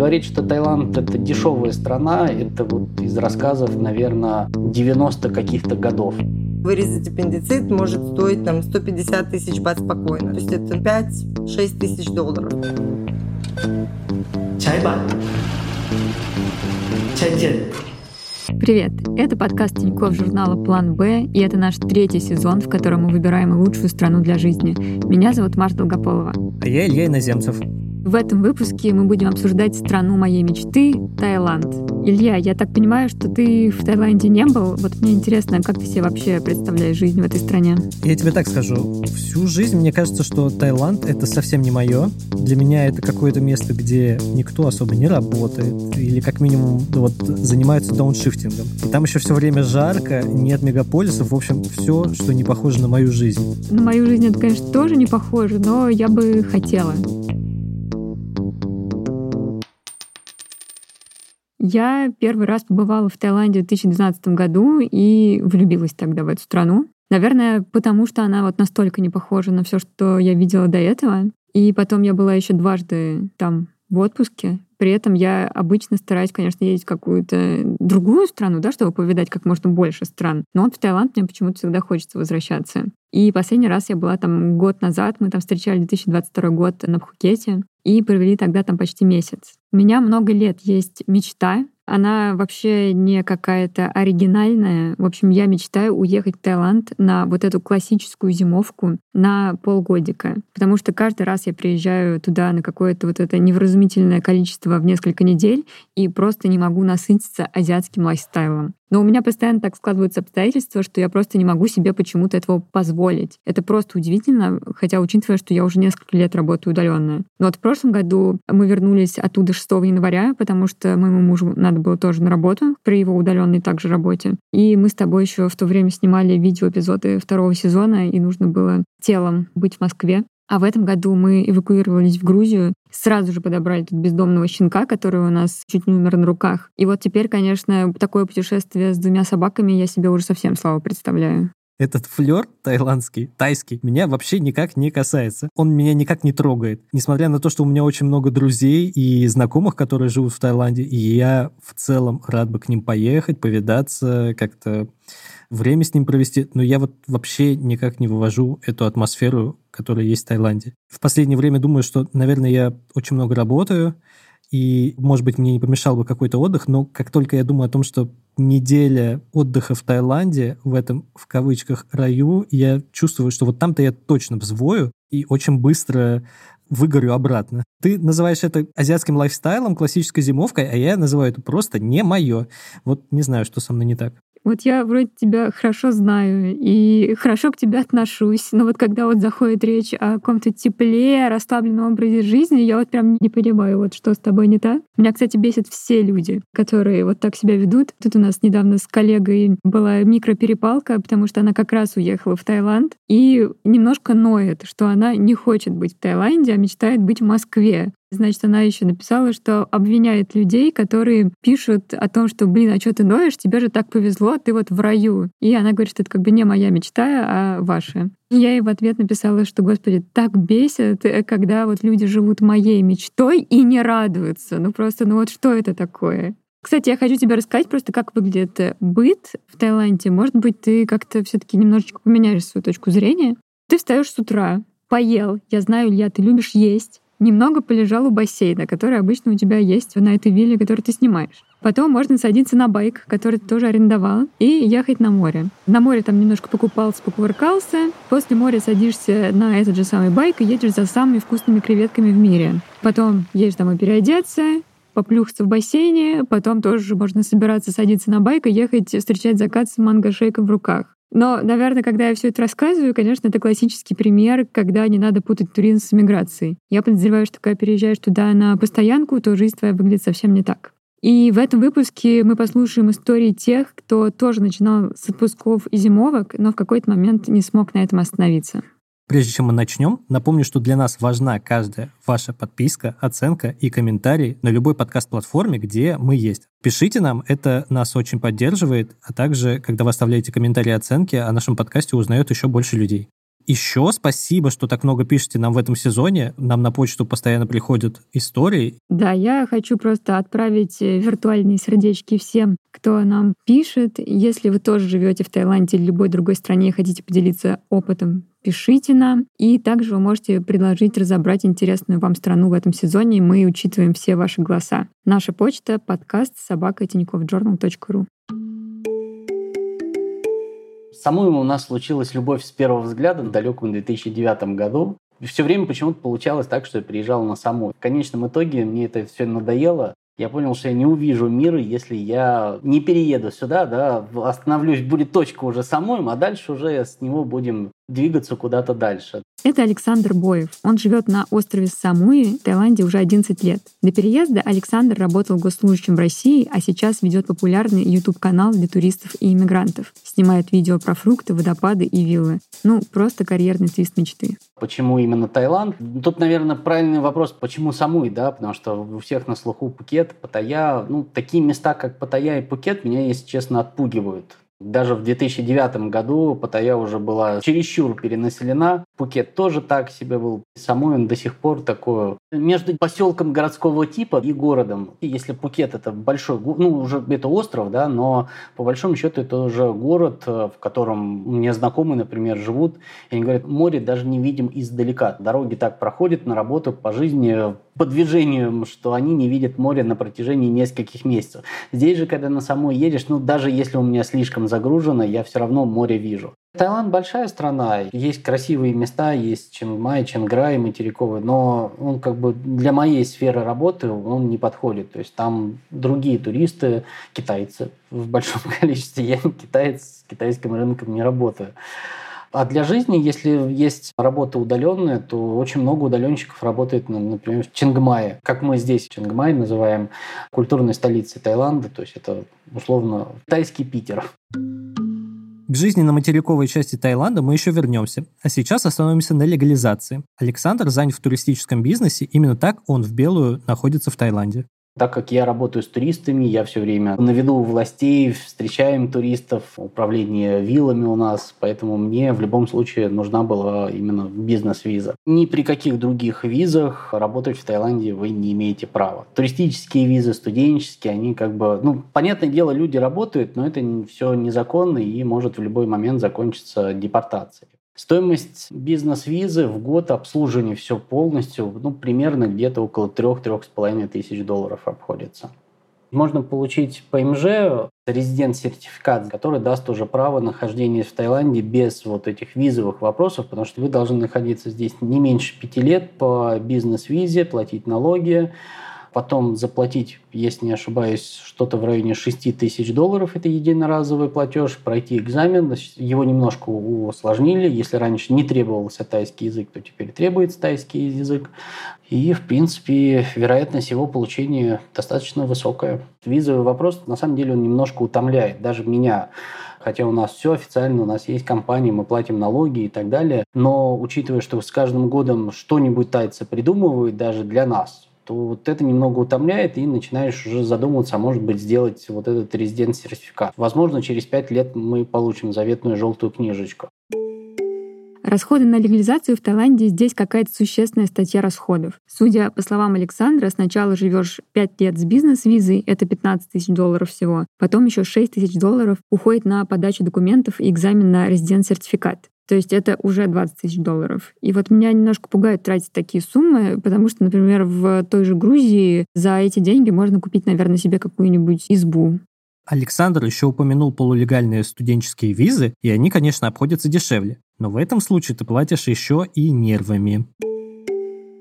Говорить, что Таиланд это дешевая страна, это вот из рассказов, наверное, 90 каких-то годов. Вырезать аппендицит может стоить там 150 тысяч бат спокойно. То есть это 5-6 тысяч долларов. Чайба. Чайден. Привет! Это подкаст Тинькофф журнала «План Б», и это наш третий сезон, в котором мы выбираем лучшую страну для жизни. Меня зовут Марта Долгополова. А я Илья Иноземцев. В этом выпуске мы будем обсуждать страну моей мечты — Таиланд. Илья, я так понимаю, что ты в Таиланде не был. Вот мне интересно, как ты себе вообще представляешь жизнь в этой стране? Я тебе так скажу. Всю жизнь мне кажется, что Таиланд — это совсем не мое. Для меня это какое-то место, где никто особо не работает. Или как минимум вот, занимаются дауншифтингом. И там еще все время жарко, нет мегаполисов. В общем, все, что не похоже на мою жизнь. На мою жизнь это, конечно, тоже не похоже, но я бы хотела. Я первый раз побывала в Таиланде в 2012 году и влюбилась тогда в эту страну. Наверное, потому что она вот настолько не похожа на все, что я видела до этого. И потом я была еще дважды там в отпуске. При этом я обычно стараюсь, конечно, ездить в какую-то другую страну, да, чтобы повидать как можно больше стран. Но вот в Таиланд мне почему-то всегда хочется возвращаться. И последний раз я была там год назад, мы там встречали 2022 год на Пхукете и провели тогда там почти месяц. У меня много лет есть мечта она вообще не какая-то оригинальная. В общем, я мечтаю уехать в Таиланд на вот эту классическую зимовку на полгодика. Потому что каждый раз я приезжаю туда на какое-то вот это невразумительное количество в несколько недель и просто не могу насытиться азиатским лайфстайлом. Но у меня постоянно так складываются обстоятельства, что я просто не могу себе почему-то этого позволить. Это просто удивительно, хотя учитывая, что я уже несколько лет работаю удаленно. Но вот в прошлом году мы вернулись оттуда 6 января, потому что моему мужу надо было тоже на работу, при его удаленной также работе. И мы с тобой еще в то время снимали видеоэпизоды второго сезона, и нужно было телом быть в Москве. А в этом году мы эвакуировались в Грузию, сразу же подобрали тут бездомного щенка, который у нас чуть не умер на руках. И вот теперь, конечно, такое путешествие с двумя собаками я себе уже совсем слабо представляю этот флер тайландский, тайский, меня вообще никак не касается. Он меня никак не трогает. Несмотря на то, что у меня очень много друзей и знакомых, которые живут в Таиланде, и я в целом рад бы к ним поехать, повидаться, как-то время с ним провести, но я вот вообще никак не вывожу эту атмосферу, которая есть в Таиланде. В последнее время думаю, что, наверное, я очень много работаю, и, может быть, мне не помешал бы какой-то отдых, но как только я думаю о том, что неделя отдыха в Таиланде, в этом, в кавычках, раю, я чувствую, что вот там-то я точно взвою и очень быстро выгорю обратно. Ты называешь это азиатским лайфстайлом, классической зимовкой, а я называю это просто не мое. Вот не знаю, что со мной не так. Вот я вроде тебя хорошо знаю и хорошо к тебе отношусь, но вот когда вот заходит речь о каком-то тепле, расслабленном образе жизни, я вот прям не понимаю, вот что с тобой не так. Меня, кстати, бесит все люди, которые вот так себя ведут. Тут у нас недавно с коллегой была микроперепалка, потому что она как раз уехала в Таиланд и немножко ноет, что она не хочет быть в Таиланде, а мечтает быть в Москве. Значит, она еще написала, что обвиняет людей, которые пишут о том, что, блин, а что ты ноешь, тебе же так повезло, ты вот в раю. И она говорит, что это как бы не моя мечта, а ваша. Я ей в ответ написала, что, господи, так бесит, э, когда вот люди живут моей мечтой и не радуются. Ну просто, ну вот что это такое? Кстати, я хочу тебе рассказать просто, как выглядит быт в Таиланде. Может быть, ты как-то все таки немножечко поменяешь свою точку зрения. Ты встаешь с утра, поел. Я знаю, Илья, ты любишь есть немного полежал у бассейна, который обычно у тебя есть на этой вилле, которую ты снимаешь. Потом можно садиться на байк, который ты тоже арендовал, и ехать на море. На море там немножко покупался, покувыркался. После моря садишься на этот же самый байк и едешь за самыми вкусными креветками в мире. Потом едешь домой переодеться, поплюхаться в бассейне, потом тоже можно собираться садиться на байк и ехать встречать закат с манго-шейком в руках. Но, наверное, когда я все это рассказываю, конечно, это классический пример, когда не надо путать туризм с миграцией. Я подозреваю, что когда переезжаешь туда на постоянку, то жизнь твоя выглядит совсем не так. И в этом выпуске мы послушаем истории тех, кто тоже начинал с отпусков и зимовок, но в какой-то момент не смог на этом остановиться. Прежде чем мы начнем, напомню, что для нас важна каждая ваша подписка, оценка и комментарий на любой подкаст-платформе, где мы есть. Пишите нам, это нас очень поддерживает, а также, когда вы оставляете комментарии и оценки, о нашем подкасте узнает еще больше людей. Еще спасибо, что так много пишете нам в этом сезоне. Нам на почту постоянно приходят истории. Да, я хочу просто отправить э, виртуальные сердечки всем, кто нам пишет. Если вы тоже живете в Таиланде или любой другой стране и хотите поделиться опытом, пишите нам. И также вы можете предложить разобрать интересную вам страну в этом сезоне, мы учитываем все ваши голоса. Наша почта — подкаст собака ру. Самой у нас случилась любовь с первого взгляда в далеком 2009 году. Все время почему-то получалось так, что я приезжал на саму. В конечном итоге мне это все надоело. Я понял, что я не увижу мира, если я не перееду сюда, да, остановлюсь, будет точка уже самой, а дальше уже с него будем двигаться куда-то дальше. Это Александр Боев. Он живет на острове Самуи Таиланде уже 11 лет. До переезда Александр работал госслужащим в России, а сейчас ведет популярный YouTube-канал для туристов и иммигрантов. Снимает видео про фрукты, водопады и виллы. Ну, просто карьерный твист мечты. Почему именно Таиланд? Тут, наверное, правильный вопрос, почему Самуи, да, потому что у всех на слуху Пукет, Паттайя. Ну, такие места, как Паттайя и Пукет, меня, если честно, отпугивают. Даже в 2009 году Паттайя уже была чересчур перенаселена. Пукет тоже так себе был. Самой он до сих пор такое. Между поселком городского типа и городом. Если Пукет это большой, ну уже это остров, да, но по большому счету это уже город, э, в котором меня знакомые, например, живут. И они говорят, море даже не видим издалека. Дороги так проходят на работу по жизни по движению, что они не видят море на протяжении нескольких месяцев. Здесь же, когда на самой едешь, ну даже если у меня слишком загружено, я все равно море вижу. Таиланд большая страна, есть красивые места, есть Чангмай, Чанграй, материковый, но он как бы для моей сферы работы он не подходит. То есть там другие туристы, китайцы в большом количестве. Я китаец, с китайским рынком не работаю. А для жизни, если есть работа удаленная, то очень много удаленщиков работает, например, в Чингмае. Как мы здесь Чингмай называем культурной столицей Таиланда, то есть это условно тайский Питер. К жизни на материковой части Таиланда мы еще вернемся, а сейчас остановимся на легализации. Александр занят в туристическом бизнесе, именно так он в белую находится в Таиланде. Так как я работаю с туристами, я все время на виду у властей, встречаем туристов, управление виллами у нас, поэтому мне в любом случае нужна была именно бизнес-виза. Ни при каких других визах работать в Таиланде вы не имеете права. Туристические визы, студенческие, они как бы, ну, понятное дело, люди работают, но это все незаконно и может в любой момент закончиться депортацией. Стоимость бизнес-визы в год обслуживания все полностью, ну, примерно где-то около 3-3,5 тысяч долларов обходится. Можно получить ПМЖ, резидент-сертификат, который даст уже право нахождения в Таиланде без вот этих визовых вопросов, потому что вы должны находиться здесь не меньше пяти лет по бизнес-визе, платить налоги, потом заплатить, если не ошибаюсь, что-то в районе 6 тысяч долларов, это единоразовый платеж, пройти экзамен, его немножко усложнили, если раньше не требовался тайский язык, то теперь требуется тайский язык, и, в принципе, вероятность его получения достаточно высокая. Визовый вопрос, на самом деле, он немножко утомляет, даже меня, хотя у нас все официально, у нас есть компания, мы платим налоги и так далее. Но учитывая, что с каждым годом что-нибудь тайцы придумывают даже для нас, то вот это немного утомляет, и начинаешь уже задумываться, а может быть сделать вот этот резидент-сертификат. Возможно, через пять лет мы получим заветную желтую книжечку. Расходы на легализацию в Таиланде здесь какая-то существенная статья расходов. Судя по словам Александра, сначала живешь 5 лет с бизнес-визой, это 15 тысяч долларов всего. Потом еще 6 тысяч долларов уходит на подачу документов и экзамен на резидент-сертификат. То есть это уже 20 тысяч долларов. И вот меня немножко пугает тратить такие суммы, потому что, например, в той же Грузии за эти деньги можно купить, наверное, себе какую-нибудь избу. Александр еще упомянул полулегальные студенческие визы, и они, конечно, обходятся дешевле. Но в этом случае ты платишь еще и нервами.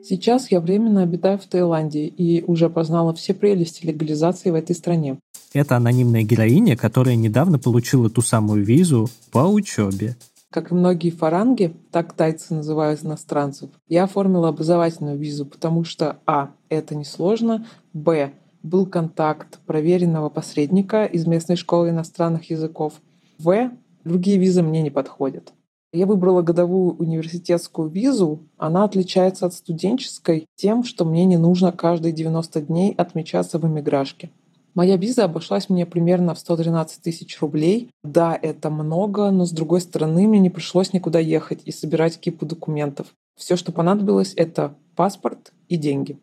Сейчас я временно обитаю в Таиланде и уже познала все прелести легализации в этой стране. Это анонимная героиня, которая недавно получила ту самую визу по учебе. Как и многие фаранги, так тайцы называют иностранцев, я оформила образовательную визу, потому что а. это несложно, б. был контакт проверенного посредника из местной школы иностранных языков, в. другие визы мне не подходят. Я выбрала годовую университетскую визу. Она отличается от студенческой тем, что мне не нужно каждые 90 дней отмечаться в эмиграшке. Моя виза обошлась мне примерно в 113 тысяч рублей. Да, это много, но с другой стороны мне не пришлось никуда ехать и собирать кипу документов. Все, что понадобилось, это паспорт и деньги.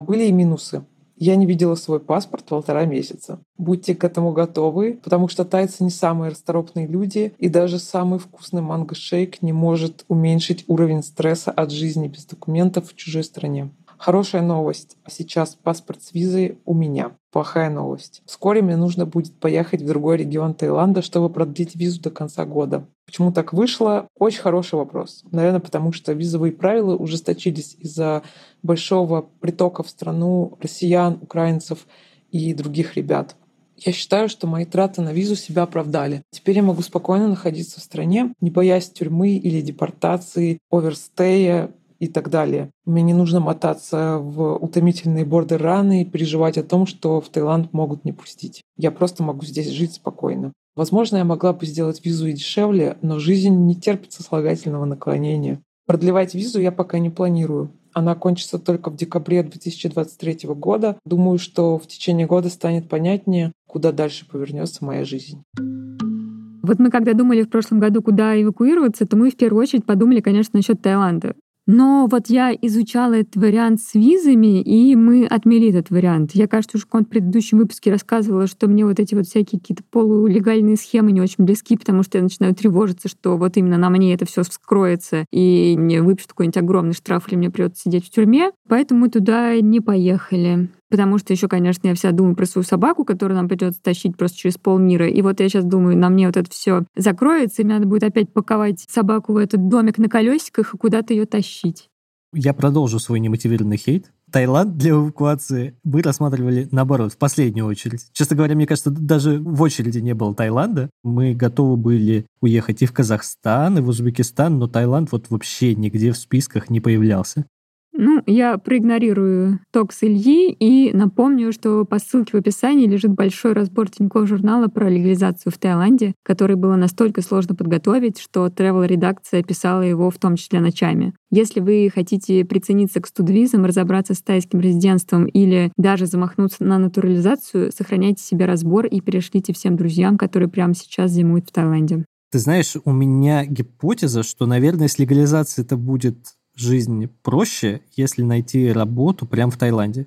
Были и минусы. Я не видела свой паспорт полтора месяца. Будьте к этому готовы, потому что тайцы не самые расторопные люди, и даже самый вкусный манго-шейк не может уменьшить уровень стресса от жизни без документов в чужой стране. Хорошая новость. Сейчас паспорт с визой у меня. Плохая новость. Вскоре мне нужно будет поехать в другой регион Таиланда, чтобы продлить визу до конца года. Почему так вышло? Очень хороший вопрос. Наверное, потому что визовые правила ужесточились из-за большого притока в страну россиян, украинцев и других ребят. Я считаю, что мои траты на визу себя оправдали. Теперь я могу спокойно находиться в стране, не боясь тюрьмы или депортации, оверстея, и так далее. Мне не нужно мотаться в утомительные бордер-раны и переживать о том, что в Таиланд могут не пустить. Я просто могу здесь жить спокойно. Возможно, я могла бы сделать визу и дешевле, но жизнь не терпит сослагательного наклонения. Продлевать визу я пока не планирую. Она кончится только в декабре 2023 года. Думаю, что в течение года станет понятнее, куда дальше повернется моя жизнь. Вот мы когда думали в прошлом году, куда эвакуироваться, то мы в первую очередь подумали, конечно, насчет Таиланда. Но вот я изучала этот вариант с визами, и мы отмели этот вариант. Я, кажется, уже в предыдущем выпуске рассказывала, что мне вот эти вот всякие какие-то полулегальные схемы не очень близки, потому что я начинаю тревожиться, что вот именно на мне это все вскроется, и мне выпишут какой-нибудь огромный штраф, или мне придется сидеть в тюрьме. Поэтому мы туда не поехали. Потому что еще, конечно, я вся думаю про свою собаку, которую нам придется тащить просто через полмира. И вот я сейчас думаю, на мне вот это все закроется, и мне надо будет опять паковать собаку в этот домик на колесиках и куда-то ее тащить. Я продолжу свой немотивированный хейт. Таиланд для эвакуации мы рассматривали наоборот, в последнюю очередь. Честно говоря, мне кажется, даже в очереди не было Таиланда. Мы готовы были уехать и в Казахстан, и в Узбекистан, но Таиланд вот вообще нигде в списках не появлялся. Ну, я проигнорирую токс Ильи и напомню, что по ссылке в описании лежит большой разбор Тинькофф журнала про легализацию в Таиланде, который было настолько сложно подготовить, что travel редакция писала его в том числе ночами. Если вы хотите прицениться к студвизам, разобраться с тайским резидентством или даже замахнуться на натурализацию, сохраняйте себе разбор и перешлите всем друзьям, которые прямо сейчас зимуют в Таиланде. Ты знаешь, у меня гипотеза, что, наверное, с легализацией это будет жизнь проще, если найти работу прямо в Таиланде?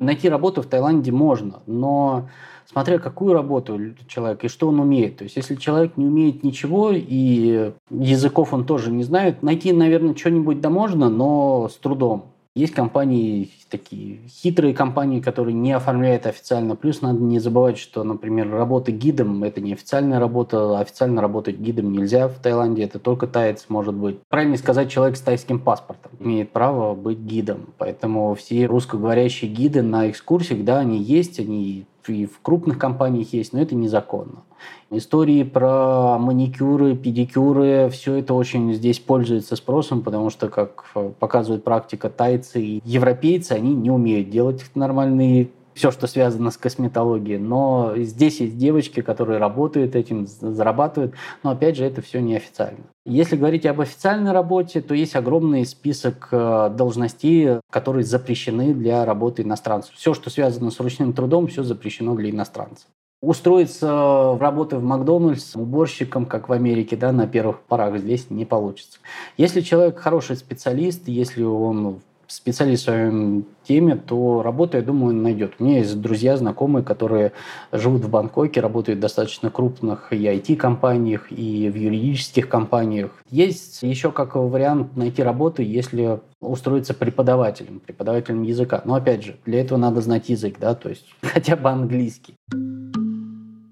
Найти работу в Таиланде можно, но смотря какую работу человек и что он умеет. То есть, если человек не умеет ничего и языков он тоже не знает, найти, наверное, что-нибудь да можно, но с трудом. Есть компании, такие хитрые компании, которые не оформляют официально. Плюс надо не забывать, что, например, работа гидом – это не официальная работа. Официально работать гидом нельзя в Таиланде. Это только таец может быть. Правильно сказать, человек с тайским паспортом имеет право быть гидом. Поэтому все русскоговорящие гиды на экскурсиях, да, они есть, они и в крупных компаниях есть, но это незаконно. Истории про маникюры, педикюры, все это очень здесь пользуется спросом, потому что, как показывает практика, тайцы и европейцы, они не умеют делать нормальные все, что связано с косметологией. Но здесь есть девочки, которые работают этим, зарабатывают. Но опять же, это все неофициально. Если говорить об официальной работе, то есть огромный список э, должностей, которые запрещены для работы иностранцев. Все, что связано с ручным трудом, все запрещено для иностранцев. Устроиться в работу в Макдональдс уборщиком, как в Америке, да, на первых порах здесь не получится. Если человек хороший специалист, если он специалист в своем теме, то работу, я думаю, он найдет. У меня есть друзья, знакомые, которые живут в Бангкоке, работают в достаточно крупных и IT-компаниях, и в юридических компаниях. Есть еще как вариант найти работу, если устроиться преподавателем, преподавателем языка. Но опять же, для этого надо знать язык, да, то есть хотя бы английский.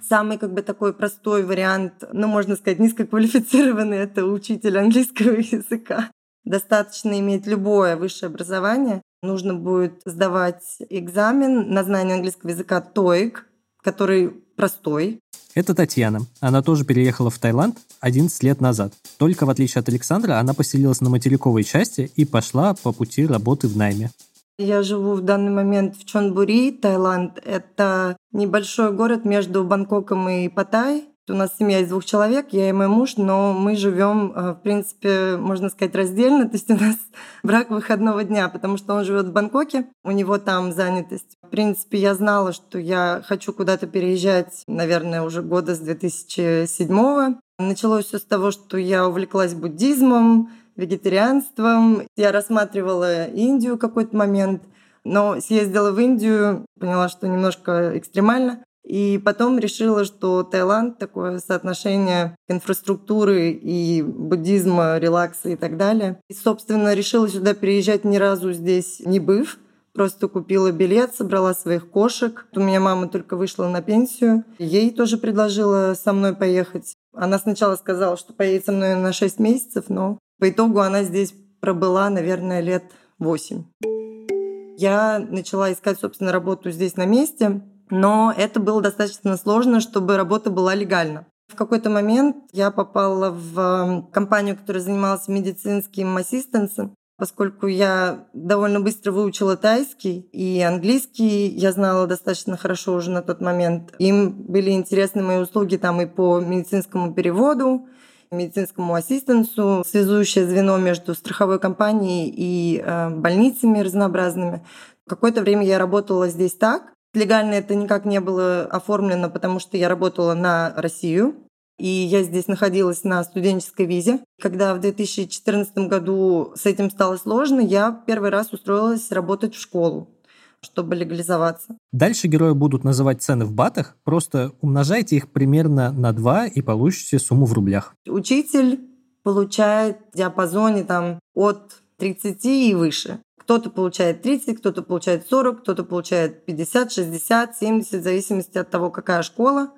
Самый как бы такой простой вариант, ну, можно сказать, низкоквалифицированный, это учитель английского языка. Достаточно иметь любое высшее образование. Нужно будет сдавать экзамен на знание английского языка TOEIC, который простой. Это Татьяна. Она тоже переехала в Таиланд 11 лет назад. Только в отличие от Александра, она поселилась на материковой части и пошла по пути работы в найме. Я живу в данный момент в Чонбури, Таиланд. Это небольшой город между Бангкоком и Паттай. У нас семья из двух человек, я и мой муж, но мы живем, э, в принципе, можно сказать, раздельно. То есть у нас брак выходного дня, потому что он живет в Бангкоке, у него там занятость. В принципе, я знала, что я хочу куда-то переезжать, наверное, уже года с 2007 -го. Началось все с того, что я увлеклась буддизмом, вегетарианством. Я рассматривала Индию какой-то момент, но съездила в Индию, поняла, что немножко экстремально. И потом решила, что Таиланд такое соотношение инфраструктуры и буддизма, релакса и так далее. И, собственно, решила сюда переезжать ни разу здесь не быв. Просто купила билет, собрала своих кошек. У меня мама только вышла на пенсию. Ей тоже предложила со мной поехать. Она сначала сказала, что поедет со мной на 6 месяцев, но по итогу она здесь пробыла, наверное, лет 8. Я начала искать, собственно, работу здесь на месте но это было достаточно сложно, чтобы работа была легальна. В какой-то момент я попала в эм, компанию, которая занималась медицинским ассистенсом, поскольку я довольно быстро выучила тайский и английский, я знала достаточно хорошо уже на тот момент. Им были интересны мои услуги там и по медицинскому переводу, медицинскому ассистенсу, связующее звено между страховой компанией и э, больницами разнообразными. Какое-то время я работала здесь так, Легально это никак не было оформлено, потому что я работала на Россию, и я здесь находилась на студенческой визе. Когда в 2014 году с этим стало сложно, я первый раз устроилась работать в школу чтобы легализоваться. Дальше герои будут называть цены в батах, просто умножайте их примерно на 2 и получите сумму в рублях. Учитель получает в диапазоне там, от 30 и выше. Кто-то получает 30, кто-то получает 40, кто-то получает 50, 60, 70, в зависимости от того, какая школа.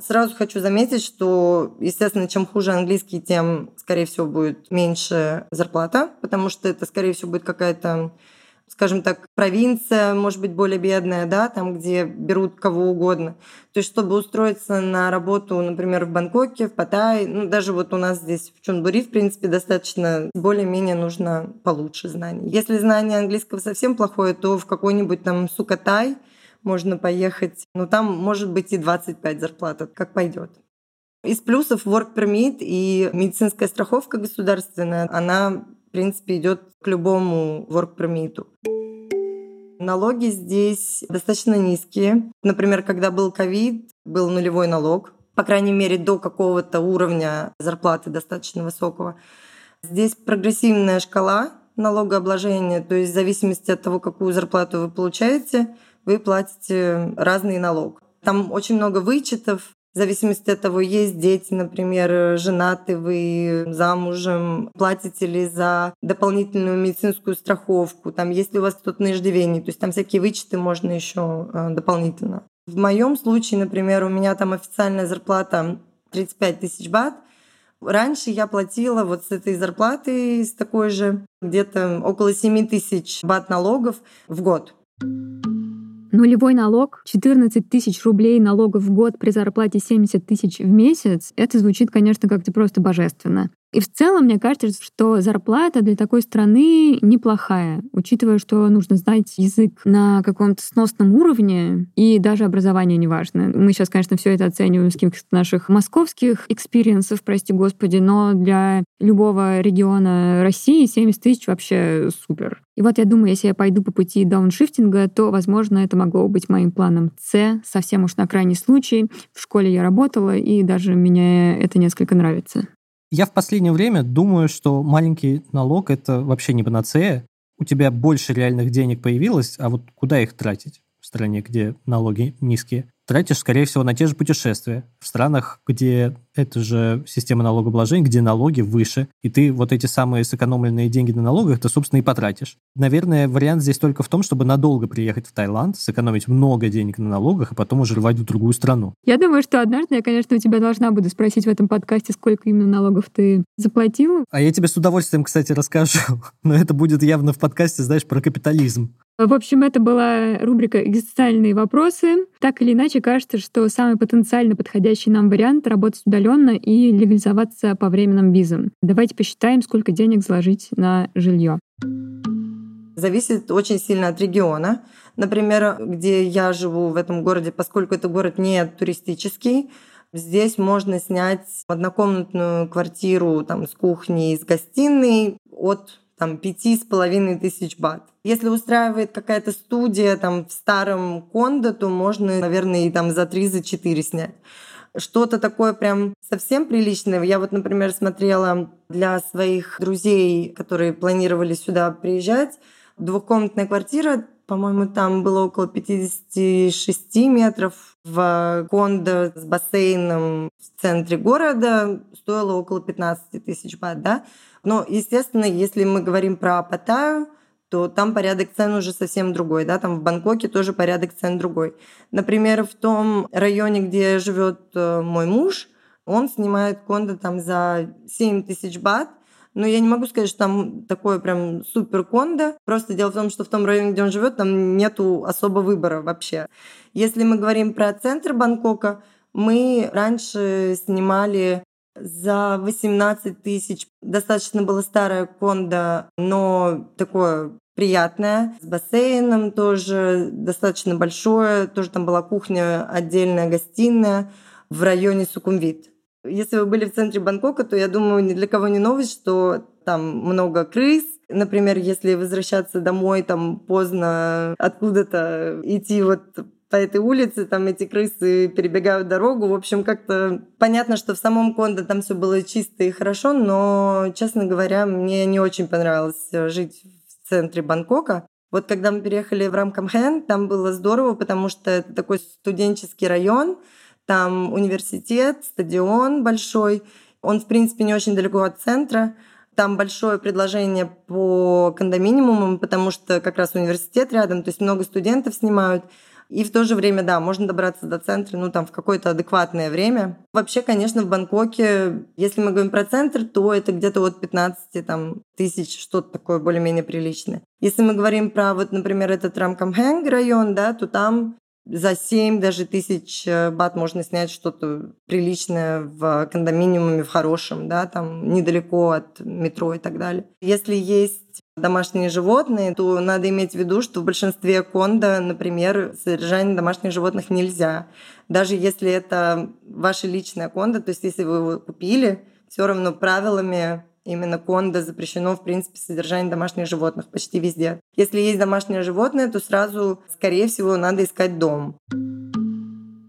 Сразу хочу заметить, что, естественно, чем хуже английский, тем, скорее всего, будет меньше зарплата, потому что это, скорее всего, будет какая-то скажем так, провинция, может быть, более бедная, да, там, где берут кого угодно. То есть, чтобы устроиться на работу, например, в Бангкоке, в Паттайе, ну, даже вот у нас здесь в Чунбури, в принципе, достаточно более-менее нужно получше знаний. Если знание английского совсем плохое, то в какой-нибудь там Сукатай можно поехать, ну, там может быть и 25 зарплат, как пойдет. Из плюсов work permit и медицинская страховка государственная, она принципе, идет к любому work permit. Налоги здесь достаточно низкие. Например, когда был ковид, был нулевой налог, по крайней мере, до какого-то уровня зарплаты достаточно высокого. Здесь прогрессивная шкала налогообложения, то есть в зависимости от того, какую зарплату вы получаете, вы платите разный налог. Там очень много вычетов, в зависимости от того, есть дети, например, женаты вы, замужем, платите ли за дополнительную медицинскую страховку, там, есть ли у вас кто-то на иждивении, то есть там всякие вычеты можно еще э, дополнительно. В моем случае, например, у меня там официальная зарплата 35 тысяч бат, Раньше я платила вот с этой зарплаты, с такой же, где-то около 7 тысяч бат налогов в год. Нулевой налог, 14 тысяч рублей налогов в год при зарплате 70 тысяч в месяц, это звучит, конечно, как-то просто божественно. И в целом, мне кажется, что зарплата для такой страны неплохая, учитывая, что нужно знать язык на каком-то сносном уровне, и даже образование неважно. Мы сейчас, конечно, все это оцениваем с каких-то наших московских experience ов, прости господи, но для любого региона России 70 тысяч вообще супер. И вот я думаю, если я пойду по пути дауншифтинга, то, возможно, это могло быть моим планом С, совсем уж на крайний случай. В школе я работала, и даже мне это несколько нравится. Я в последнее время думаю, что маленький налог – это вообще не панацея. У тебя больше реальных денег появилось, а вот куда их тратить в стране, где налоги низкие? тратишь, скорее всего, на те же путешествия в странах, где это же система налогообложения, где налоги выше, и ты вот эти самые сэкономленные деньги на налогах ты, собственно, и потратишь. Наверное, вариант здесь только в том, чтобы надолго приехать в Таиланд, сэкономить много денег на налогах, и потом уже рвать в другую страну. Я думаю, что однажды я, конечно, у тебя должна буду спросить в этом подкасте, сколько именно налогов ты заплатил. А я тебе с удовольствием, кстати, расскажу. Но это будет явно в подкасте, знаешь, про капитализм. В общем, это была рубрика «Экзистенциальные вопросы». Так или иначе, кажется, что самый потенциально подходящий нам вариант — работать удаленно и легализоваться по временным визам. Давайте посчитаем, сколько денег заложить на жилье. Зависит очень сильно от региона. Например, где я живу в этом городе, поскольку это город не туристический, Здесь можно снять однокомнатную квартиру там, с кухней, с гостиной от там, пяти с половиной тысяч бат. Если устраивает какая-то студия там, в старом кондо, то можно, наверное, и там за три, за четыре снять что-то такое прям совсем приличное. Я вот, например, смотрела для своих друзей, которые планировали сюда приезжать, двухкомнатная квартира, по-моему, там было около 56 метров в кондо с бассейном в центре города, стоило около 15 тысяч бат, да. Но, естественно, если мы говорим про Паттайю, то там порядок цен уже совсем другой, да, там в Бангкоке тоже порядок цен другой. Например, в том районе, где живет э, мой муж, он снимает кондо там за 7 тысяч бат, но я не могу сказать, что там такое прям супер кондо. Просто дело в том, что в том районе, где он живет, там нету особо выбора вообще. Если мы говорим про центр Бангкока, мы раньше снимали за 18 тысяч. Достаточно было старое кондо, но такое приятная, с бассейном тоже достаточно большое, тоже там была кухня, отдельная гостиная в районе Сукумвит. Если вы были в центре Бангкока, то я думаю, ни для кого не новость, что там много крыс. Например, если возвращаться домой там поздно откуда-то идти вот по этой улице, там эти крысы перебегают дорогу. В общем, как-то понятно, что в самом Кондо там все было чисто и хорошо, но, честно говоря, мне не очень понравилось жить центре Бангкока. Вот когда мы переехали в Рамкамхэн, там было здорово, потому что это такой студенческий район, там университет, стадион большой. Он, в принципе, не очень далеко от центра. Там большое предложение по кондоминиумам, потому что как раз университет рядом, то есть много студентов снимают. И в то же время, да, можно добраться до центра, ну, там, в какое-то адекватное время. Вообще, конечно, в Бангкоке, если мы говорим про центр, то это где-то от 15 там, тысяч, что-то такое более-менее приличное. Если мы говорим про, вот, например, этот Рамкамхэнг район, да, то там за 7 даже тысяч э, бат можно снять что-то приличное в кондоминиуме, в хорошем, да, там недалеко от метро и так далее. Если есть домашние животные, то надо иметь в виду, что в большинстве кондо, например, содержание домашних животных нельзя. Даже если это ваше личное кондо, то есть если вы его купили, все равно правилами именно кондо запрещено, в принципе, содержание домашних животных почти везде. Если есть домашнее животное, то сразу, скорее всего, надо искать дом.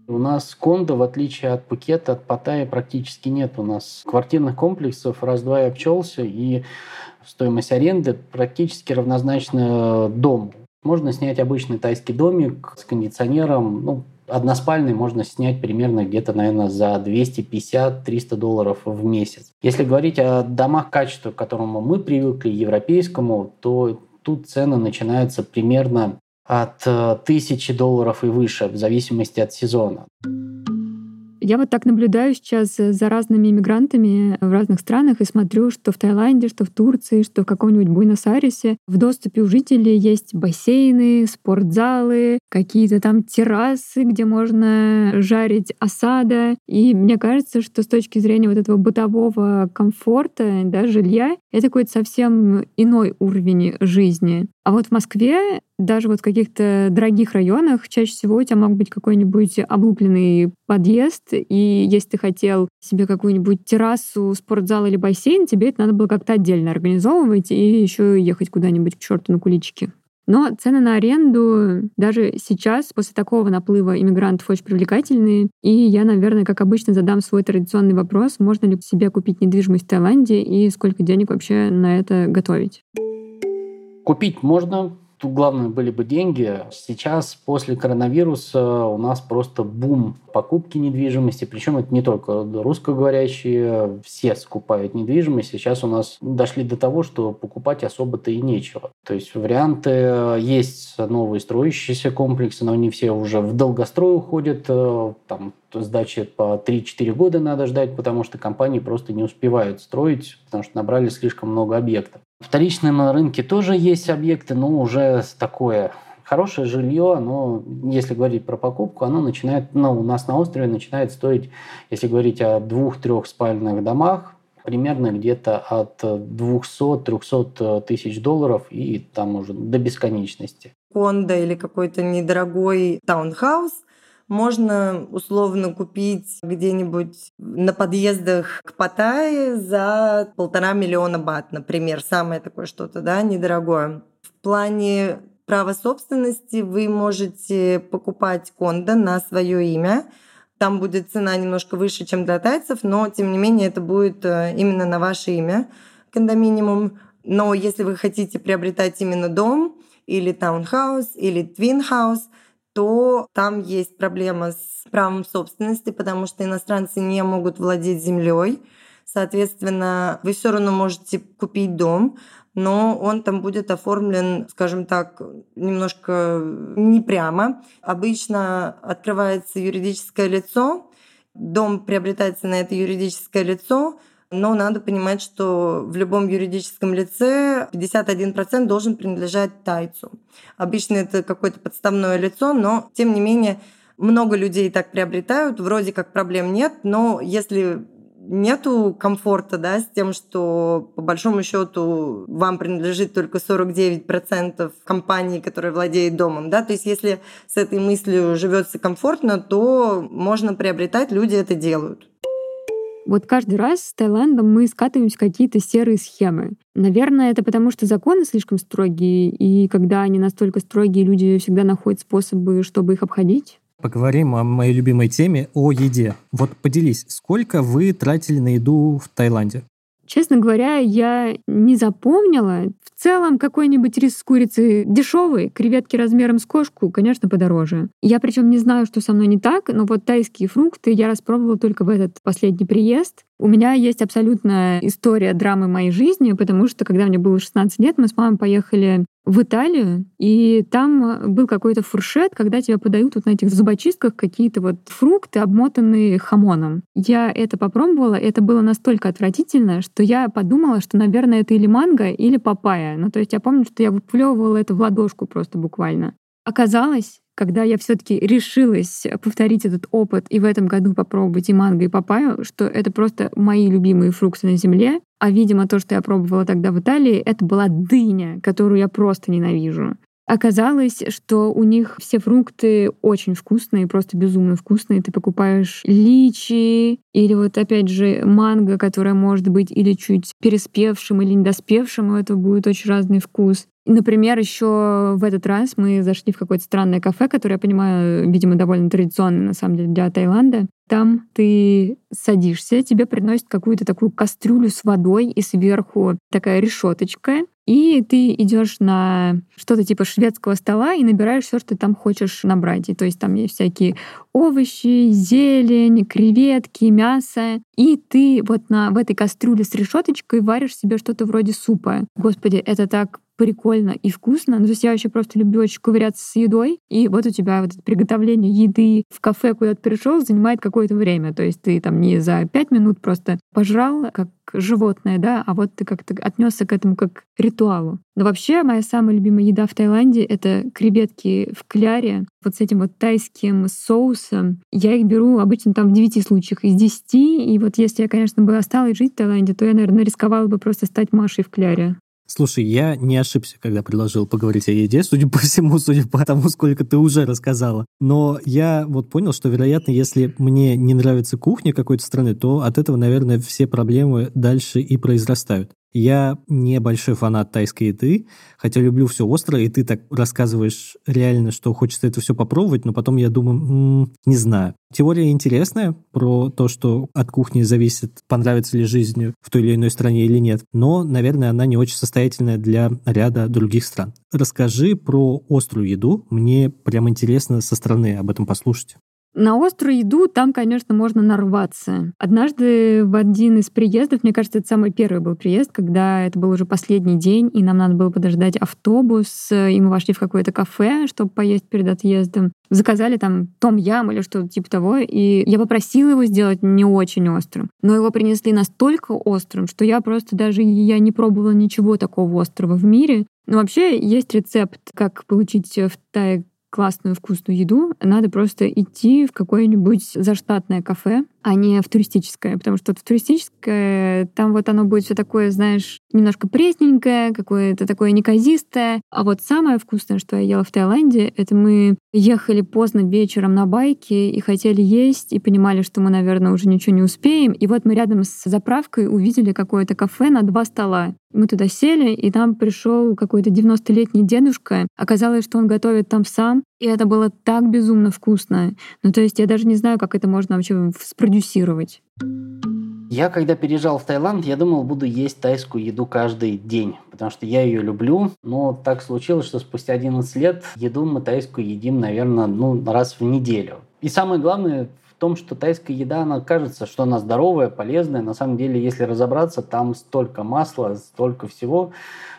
У нас кондо, в отличие от Пукета, от Паттайи, практически нет. У нас квартирных комплексов раз-два и обчелся, и стоимость аренды практически равнозначна дому. Можно снять обычный тайский домик с кондиционером, ну, односпальный можно снять примерно где-то, наверное, за 250-300 долларов в месяц. Если говорить о домах качества, к которому мы привыкли, европейскому, то тут цены начинаются примерно от 1000 долларов и выше, в зависимости от сезона. Я вот так наблюдаю сейчас за разными иммигрантами в разных странах и смотрю, что в Таиланде, что в Турции, что в каком-нибудь Буэнос-Айресе в доступе у жителей есть бассейны, спортзалы, какие-то там террасы, где можно жарить осада. И мне кажется, что с точки зрения вот этого бытового комфорта, да, жилья, это какой-то совсем иной уровень жизни. А вот в Москве, даже вот в каких-то дорогих районах, чаще всего у тебя мог быть какой-нибудь облупленный подъезд, и если ты хотел себе какую-нибудь террасу, спортзал или бассейн, тебе это надо было как-то отдельно организовывать и еще ехать куда-нибудь к черту на куличики. Но цены на аренду даже сейчас, после такого наплыва иммигрантов, очень привлекательные. И я, наверное, как обычно, задам свой традиционный вопрос, можно ли себе купить недвижимость в Таиланде и сколько денег вообще на это готовить. Купить можно, Тут главное были бы деньги. Сейчас, после коронавируса, у нас просто бум покупки недвижимости. Причем это не только русскоговорящие, все скупают недвижимость. Сейчас у нас дошли до того, что покупать особо-то и нечего. То есть варианты есть новые строящиеся комплексы, но они все уже в долгострой уходят. Э, там сдачи по 3-4 года надо ждать, потому что компании просто не успевают строить, потому что набрали слишком много объектов. Вторичном рынке тоже есть объекты, но уже такое хорошее жилье, но если говорить про покупку, оно начинает, ну, у нас на острове начинает стоить, если говорить о двух-трех спальных домах, примерно где-то от 200-300 тысяч долларов и там уже до бесконечности. Кондо или какой-то недорогой таунхаус можно условно купить где-нибудь на подъездах к Паттайе за полтора миллиона бат, например, самое такое что-то, да, недорогое. В плане права собственности вы можете покупать кондо на свое имя. Там будет цена немножко выше, чем для тайцев, но тем не менее это будет э, именно на ваше имя кондоминиум. Но если вы хотите приобретать именно дом или таунхаус или твинхаус, то там есть проблема с правом собственности, потому что иностранцы не могут владеть землей. Соответственно, вы все равно можете купить дом, но он там будет оформлен, скажем так, немножко не прямо. Обычно открывается юридическое лицо, дом приобретается на это юридическое лицо, но надо понимать, что в любом юридическом лице 51% должен принадлежать тайцу. Обычно это какое-то подставное лицо, но тем не менее много людей так приобретают, вроде как проблем нет, но если нету комфорта да, с тем, что по большому счету вам принадлежит только 49% компании, которая владеет домом. Да? То есть если с этой мыслью живется комфортно, то можно приобретать, люди это делают. Вот каждый раз с Таиландом мы скатываемся в какие-то серые схемы. Наверное, это потому, что законы слишком строгие, и когда они настолько строгие, люди всегда находят способы, чтобы их обходить. Поговорим о моей любимой теме, о еде. Вот поделись, сколько вы тратили на еду в Таиланде? Честно говоря, я не запомнила. В целом, какой-нибудь рис с курицей дешевый, креветки размером с кошку, конечно, подороже. Я причем не знаю, что со мной не так, но вот тайские фрукты я распробовала только в этот последний приезд. У меня есть абсолютная история драмы моей жизни, потому что когда мне было 16 лет, мы с мамой поехали в Италию, и там был какой-то фуршет, когда тебе подают вот на этих зубочистках какие-то вот фрукты, обмотанные хамоном. Я это попробовала, это было настолько отвратительно, что я подумала, что, наверное, это или манго, или папайя. Ну, то есть я помню, что я выплевывала это в ладошку просто буквально. Оказалось, когда я все-таки решилась повторить этот опыт и в этом году попробовать и манго, и папайю, что это просто мои любимые фрукты на земле. А, видимо, то, что я пробовала тогда в Италии, это была дыня, которую я просто ненавижу. Оказалось, что у них все фрукты очень вкусные, просто безумно вкусные. Ты покупаешь личи или вот опять же манго, которое может быть или чуть переспевшим, или недоспевшим, и это будет очень разный вкус. Например, еще в этот раз мы зашли в какое-то странное кафе, которое, я понимаю, видимо, довольно традиционное, на самом деле, для Таиланда. Там ты садишься, тебе приносят какую-то такую кастрюлю с водой, и сверху такая решеточка, и ты идешь на что-то типа шведского стола и набираешь все, что ты там хочешь набрать. И то есть там есть всякие овощи, зелень, креветки, мясо. И ты вот на, в этой кастрюле с решеточкой варишь себе что-то вроде супа. Господи, это так прикольно и вкусно. Ну, то есть я вообще просто люблю очень ковыряться с едой. И вот у тебя вот это приготовление еды в кафе, куда ты пришел, занимает какое-то время. То есть ты там не за пять минут просто пожрал, как животное, да, а вот ты как-то отнесся к этому как к ритуалу. Но вообще моя самая любимая еда в Таиланде — это креветки в кляре, вот с этим вот тайским соусом. Я их беру обычно там в девяти случаях из десяти, и вот если я, конечно, бы осталась жить в Таиланде, то я, наверное, рисковала бы просто стать Машей в кляре. Слушай, я не ошибся, когда предложил поговорить о еде, судя по всему, судя по тому, сколько ты уже рассказала. Но я вот понял, что, вероятно, если мне не нравится кухня какой-то страны, то от этого, наверное, все проблемы дальше и произрастают. Я не большой фанат тайской еды, хотя люблю все острое, и ты так рассказываешь реально, что хочется это все попробовать, но потом я думаю, м-м, не знаю. Теория интересная про то, что от кухни зависит, понравится ли жизнь в той или иной стране или нет, но, наверное, она не очень состоятельная для ряда других стран. Расскажи про острую еду, мне прям интересно со стороны об этом послушать. На острую еду там, конечно, можно нарваться. Однажды в один из приездов, мне кажется, это самый первый был приезд, когда это был уже последний день, и нам надо было подождать автобус, и мы вошли в какое-то кафе, чтобы поесть перед отъездом. Заказали там том ям или что-то типа того, и я попросила его сделать не очень острым, но его принесли настолько острым, что я просто даже я не пробовала ничего такого острого в мире. Но вообще есть рецепт, как получить в Тае классную вкусную еду, надо просто идти в какое-нибудь заштатное кафе, а не в туристическое, потому что в туристическое там вот оно будет все такое, знаешь, немножко пресненькое, какое-то такое неказистое. А вот самое вкусное, что я ела в Таиланде, это мы ехали поздно вечером на байке и хотели есть, и понимали, что мы, наверное, уже ничего не успеем. И вот мы рядом с заправкой увидели какое-то кафе на два стола. Мы туда сели, и там пришел какой-то 90-летний дедушка. Оказалось, что он готовит там сам, и это было так безумно вкусно. Ну, то есть я даже не знаю, как это можно вообще спродюсировать. Я, когда переезжал в Таиланд, я думал, буду есть тайскую еду каждый день, потому что я ее люблю. Но так случилось, что спустя 11 лет еду мы тайскую едим, наверное, ну, раз в неделю. И самое главное в том, что тайская еда, она кажется, что она здоровая, полезная. На самом деле, если разобраться, там столько масла, столько всего,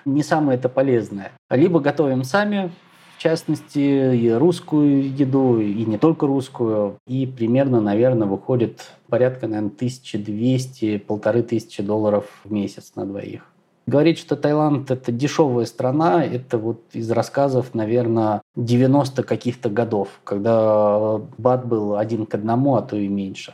не самое это полезное. Либо готовим сами, в частности, и русскую еду, и не только русскую. И примерно, наверное, выходит порядка, наверное, 1200, полторы тысячи долларов в месяц на двоих. Говорить, что Таиланд – это дешевая страна, это вот из рассказов, наверное, 90 каких-то годов, когда бат был один к одному, а то и меньше.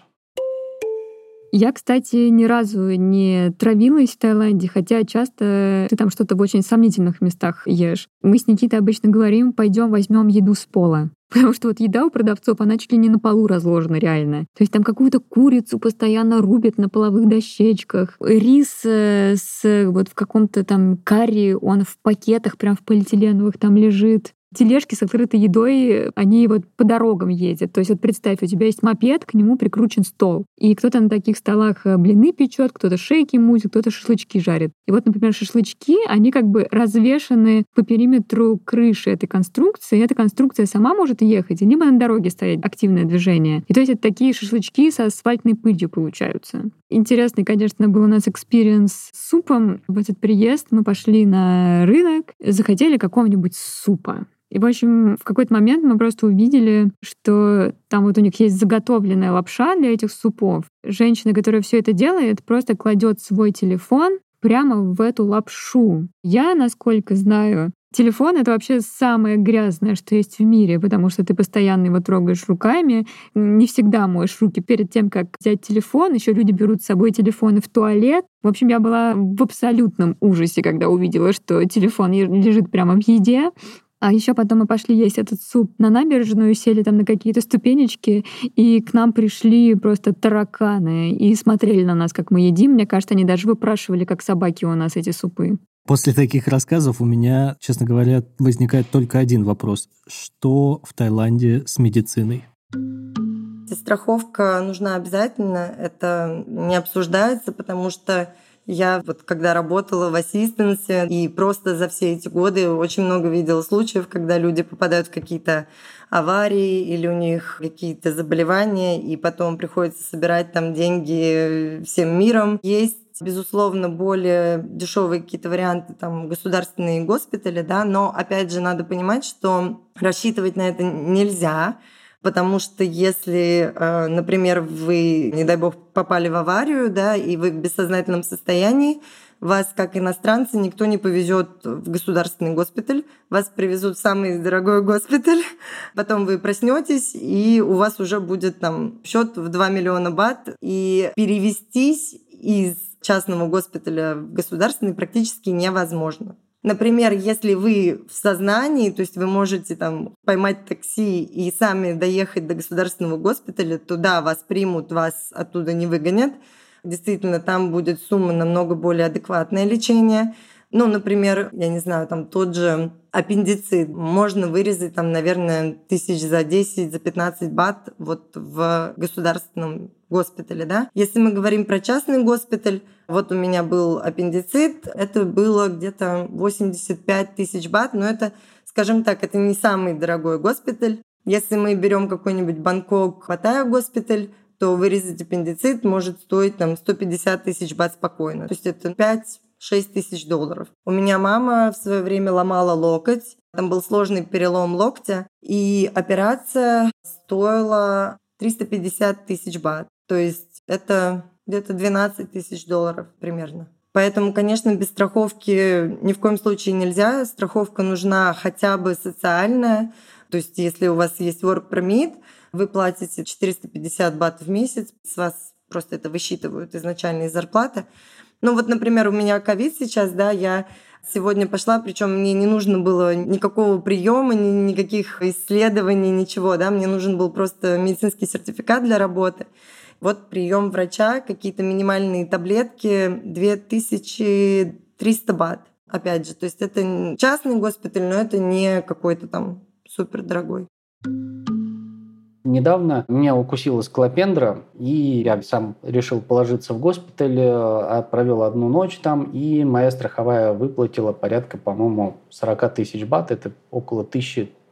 Я, кстати, ни разу не травилась в Таиланде, хотя часто ты там что-то в очень сомнительных местах ешь. Мы с Никитой обычно говорим, пойдем возьмем еду с пола. Потому что вот еда у продавцов, она чуть ли не на полу разложена реально. То есть там какую-то курицу постоянно рубят на половых дощечках. Рис э, с вот в каком-то там карри, он в пакетах прям в полиэтиленовых там лежит тележки с открытой едой, они вот по дорогам ездят. То есть вот представь, у тебя есть мопед, к нему прикручен стол. И кто-то на таких столах э, блины печет, кто-то шейки мутит, кто-то шашлычки жарит. И вот, например, шашлычки, они как бы развешаны по периметру крыши этой конструкции. И эта конструкция сама может ехать, либо на дороге стоять активное движение. И то есть это такие шашлычки со асфальтной пылью получаются. Интересный, конечно, был у нас experience с супом. В этот приезд мы пошли на рынок, захотели какого-нибудь супа. И, в общем, в какой-то момент мы просто увидели, что там вот у них есть заготовленная лапша для этих супов. Женщина, которая все это делает, просто кладет свой телефон прямо в эту лапшу. Я, насколько знаю, Телефон — это вообще самое грязное, что есть в мире, потому что ты постоянно его трогаешь руками, не всегда моешь руки перед тем, как взять телефон. Еще люди берут с собой телефоны в туалет. В общем, я была в абсолютном ужасе, когда увидела, что телефон лежит прямо в еде. А еще потом мы пошли есть этот суп на набережную, сели там на какие-то ступенечки, и к нам пришли просто тараканы и смотрели на нас, как мы едим. Мне кажется, они даже выпрашивали, как собаки у нас эти супы. После таких рассказов у меня, честно говоря, возникает только один вопрос. Что в Таиланде с медициной? Страховка нужна обязательно, это не обсуждается, потому что я вот когда работала в ассистенсе и просто за все эти годы очень много видела случаев, когда люди попадают в какие-то аварии или у них какие-то заболевания, и потом приходится собирать там деньги всем миром. Есть безусловно, более дешевые какие-то варианты, там, государственные госпитали, да, но, опять же, надо понимать, что рассчитывать на это нельзя, Потому что если, э, например, вы, не дай бог, попали в аварию, да, и вы в бессознательном состоянии, вас, как иностранцы, никто не повезет в государственный госпиталь, вас привезут в самый дорогой госпиталь, потом вы проснетесь, и у вас уже будет там счет в 2 миллиона бат, и перевестись из частного госпиталя в государственный практически невозможно. Например, если вы в сознании, то есть вы можете там поймать такси и сами доехать до государственного госпиталя, туда вас примут, вас оттуда не выгонят. Действительно, там будет сумма намного более адекватное лечение. Ну, например, я не знаю, там тот же аппендицит можно вырезать, там, наверное, тысяч за 10, за 15 бат вот в государственном госпитале, да. Если мы говорим про частный госпиталь, вот у меня был аппендицит, это было где-то 85 тысяч бат, но это, скажем так, это не самый дорогой госпиталь. Если мы берем какой-нибудь Бангкок, Паттайя госпиталь, то вырезать аппендицит может стоить там 150 тысяч бат спокойно. То есть это 5 6 тысяч долларов. У меня мама в свое время ломала локоть. Там был сложный перелом локтя. И операция стоила 350 тысяч бат. То есть это где-то 12 тысяч долларов примерно. Поэтому, конечно, без страховки ни в коем случае нельзя. Страховка нужна хотя бы социальная. То есть если у вас есть work permit, вы платите 450 бат в месяц, с вас просто это высчитывают изначально из зарплаты. Ну вот, например, у меня ковид сейчас, да, я сегодня пошла, причем мне не нужно было никакого приема, ни, никаких исследований, ничего, да, мне нужен был просто медицинский сертификат для работы. Вот прием врача, какие-то минимальные таблетки, 2300 бат. Опять же, то есть это частный госпиталь, но это не какой-то там супер дорогой. Недавно меня укусила склопендра, и я сам решил положиться в госпиталь, э, провел одну ночь там, и моя страховая выплатила порядка, по-моему, 40 тысяч бат, это около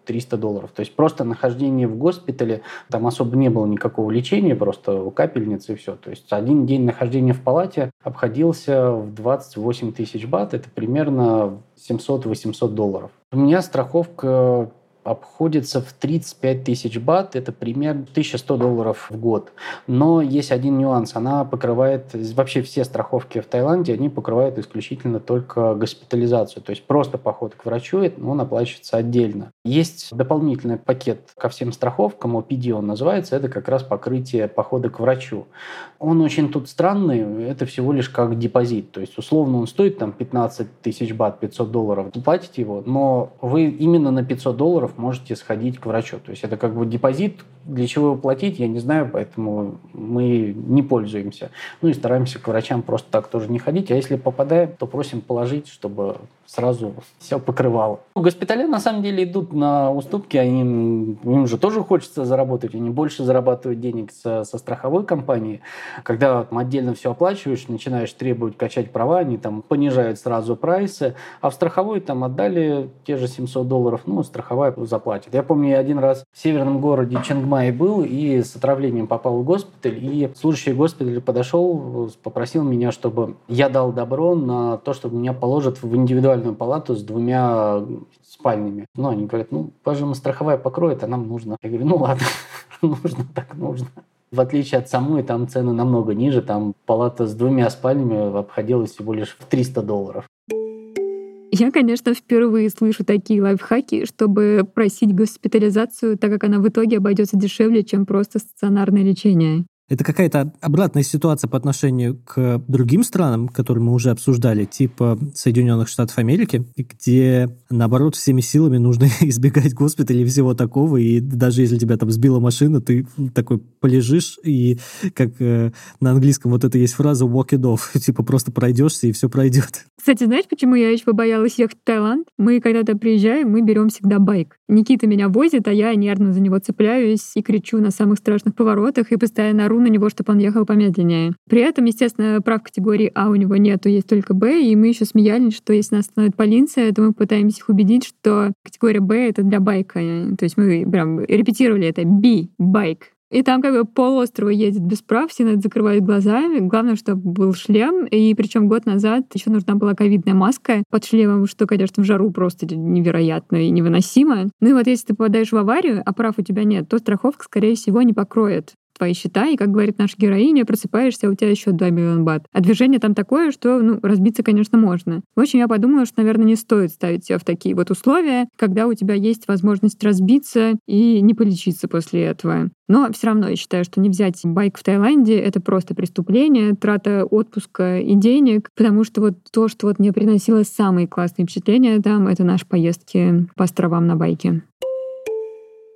1300 долларов. То есть просто нахождение в госпитале, там особо не было никакого лечения, просто капельницы и все. То есть один день нахождения в палате обходился в 28 тысяч бат, это примерно 700-800 долларов. У меня страховка обходится в 35 тысяч бат, это примерно 1100 долларов в год. Но есть один нюанс, она покрывает, вообще все страховки в Таиланде, они покрывают исключительно только госпитализацию, то есть просто поход к врачу, он оплачивается отдельно. Есть дополнительный пакет ко всем страховкам, OPD он называется, это как раз покрытие похода к врачу. Он очень тут странный, это всего лишь как депозит, то есть условно он стоит там 15 тысяч бат, 500 долларов, платите его, но вы именно на 500 долларов долларов можете сходить к врачу. То есть это как бы депозит, для чего его платить, я не знаю, поэтому мы не пользуемся. Ну и стараемся к врачам просто так тоже не ходить. А если попадаем, то просим положить, чтобы сразу все покрывало. Госпиталя на самом деле идут на уступки, они, им же тоже хочется заработать, они больше зарабатывают денег со, со страховой компании. Когда там, отдельно все оплачиваешь, начинаешь требовать качать права, они там понижают сразу прайсы, а в страховой там отдали те же 700 долларов, ну, страховая заплатит. Я помню, я один раз в северном городе Чангмай был и с отравлением попал в госпиталь, и служащий госпиталя подошел, попросил меня, чтобы я дал добро на то, чтобы меня положат в индивидуальную палату с двумя спальнями. Ну, они говорят, ну, пожалуйста, страховая покроет, а нам нужно. Я говорю, ну ладно, нужно так нужно. В отличие от самой, там цены намного ниже. Там палата с двумя спальнями обходилась всего лишь в 300 долларов. Я, конечно, впервые слышу такие лайфхаки, чтобы просить госпитализацию, так как она в итоге обойдется дешевле, чем просто стационарное лечение. Это какая-то обратная ситуация по отношению к другим странам, которые мы уже обсуждали, типа Соединенных Штатов Америки, где, наоборот, всеми силами нужно избегать госпиталей и всего такого, и даже если тебя там сбила машина, ты такой полежишь, и как э, на английском вот это есть фраза walk it off, типа просто пройдешься, и все пройдет. Кстати, знаешь, почему я еще побоялась ехать в Таиланд? Мы когда-то приезжаем, мы берем всегда байк. Никита меня возит, а я нервно за него цепляюсь и кричу на самых страшных поворотах и постоянно ору на него, чтобы он ехал помедленнее. При этом, естественно, прав категории А у него нету, есть только Б, и мы еще смеялись, что если нас остановит полиция, то мы пытаемся их убедить, что категория Б — это для байка. То есть мы прям репетировали это B, байк. И там как бы полуострова едет без прав, все на это закрывают глазами. Главное, чтобы был шлем. И причем год назад еще нужна была ковидная маска под шлемом, что, конечно, в жару просто невероятно и невыносимо. Ну и вот если ты попадаешь в аварию, а прав у тебя нет, то страховка, скорее всего, не покроет твои счета, и, как говорит наша героиня, просыпаешься, а у тебя еще 2 миллиона бат. А движение там такое, что, ну, разбиться, конечно, можно. В общем, я подумала, что, наверное, не стоит ставить себя в такие вот условия, когда у тебя есть возможность разбиться и не полечиться после этого. Но все равно я считаю, что не взять байк в Таиланде — это просто преступление, трата отпуска и денег, потому что вот то, что вот мне приносило самые классные впечатления там, это наши поездки по островам на байке.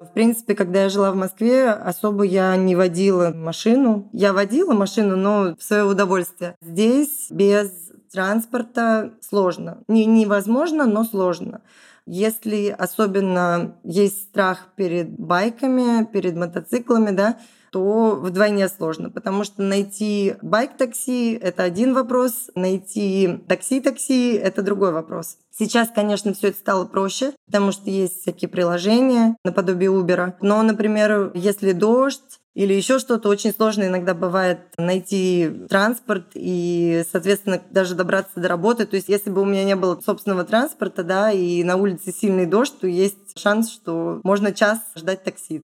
В принципе, когда я жила в Москве, особо я не водила машину. Я водила машину, но в свое удовольствие. Здесь без транспорта сложно. Не, невозможно, но сложно. Если особенно есть страх перед байками, перед мотоциклами, да, то вдвойне сложно, потому что найти байк-такси — это один вопрос, найти такси-такси — это другой вопрос. Сейчас, конечно, все это стало проще, потому что есть всякие приложения наподобие Uber. Но, например, если дождь, или еще что-то. Очень сложно иногда бывает найти транспорт и, соответственно, даже добраться до работы. То есть, если бы у меня не было собственного транспорта, да, и на улице сильный дождь, то есть шанс, что можно час ждать такси.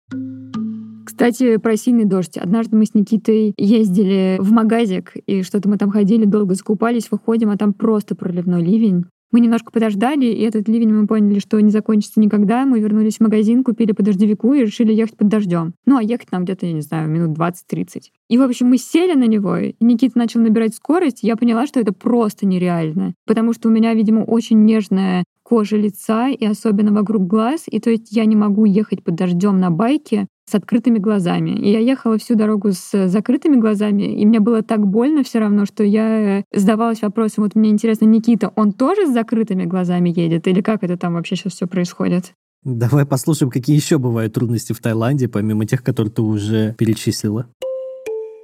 Кстати, про сильный дождь. Однажды мы с Никитой ездили в магазик, и что-то мы там ходили, долго закупались, выходим, а там просто проливной ливень. Мы немножко подождали, и этот ливень мы поняли, что не закончится никогда. Мы вернулись в магазин, купили по дождевику и решили ехать под дождем. Ну, а ехать нам где-то, я не знаю, минут 20-30. И, в общем, мы сели на него, и Никита начал набирать скорость. Я поняла, что это просто нереально. Потому что у меня, видимо, очень нежная кожа лица и особенно вокруг глаз. И то есть я не могу ехать под дождем на байке с открытыми глазами. И я ехала всю дорогу с закрытыми глазами, и мне было так больно все равно, что я задавалась вопросом, вот мне интересно, Никита, он тоже с закрытыми глазами едет, или как это там вообще сейчас все происходит? Давай послушаем, какие еще бывают трудности в Таиланде, помимо тех, которые ты уже перечислила.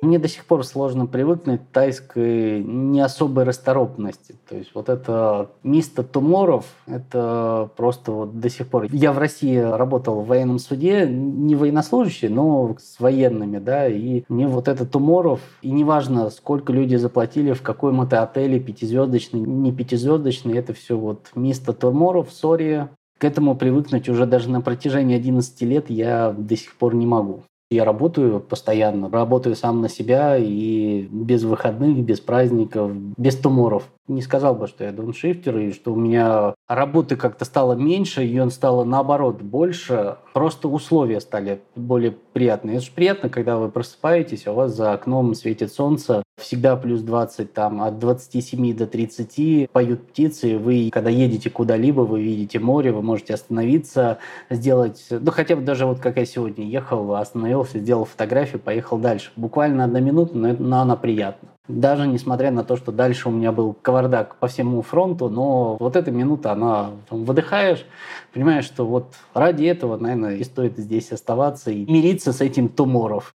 Мне до сих пор сложно привыкнуть к тайской не особой расторопности. То есть вот это мисто туморов, это просто вот до сих пор... Я в России работал в военном суде, не военнослужащий, но с военными, да, и мне вот это туморов, и неважно, сколько люди заплатили, в какой это отеле, пятизвездочный, не пятизвездочный, это все вот мисто туморов, сори, к этому привыкнуть уже даже на протяжении 11 лет я до сих пор не могу. Я работаю постоянно, работаю сам на себя и без выходных, без праздников, без туморов не сказал бы, что я дауншифтер, и что у меня работы как-то стало меньше, и он стало наоборот больше. Просто условия стали более приятные. Это же приятно, когда вы просыпаетесь, а у вас за окном светит солнце, всегда плюс 20, там, от 27 до 30 поют птицы, вы, когда едете куда-либо, вы видите море, вы можете остановиться, сделать, ну, хотя бы даже вот как я сегодня ехал, остановился, сделал фотографию, поехал дальше. Буквально одна минута, но, но она приятна. Даже несмотря на то, что дальше у меня был кавардак по всему фронту, но вот эта минута, она там, выдыхаешь, понимаешь, что вот ради этого, наверное, и стоит здесь оставаться и мириться с этим туморов.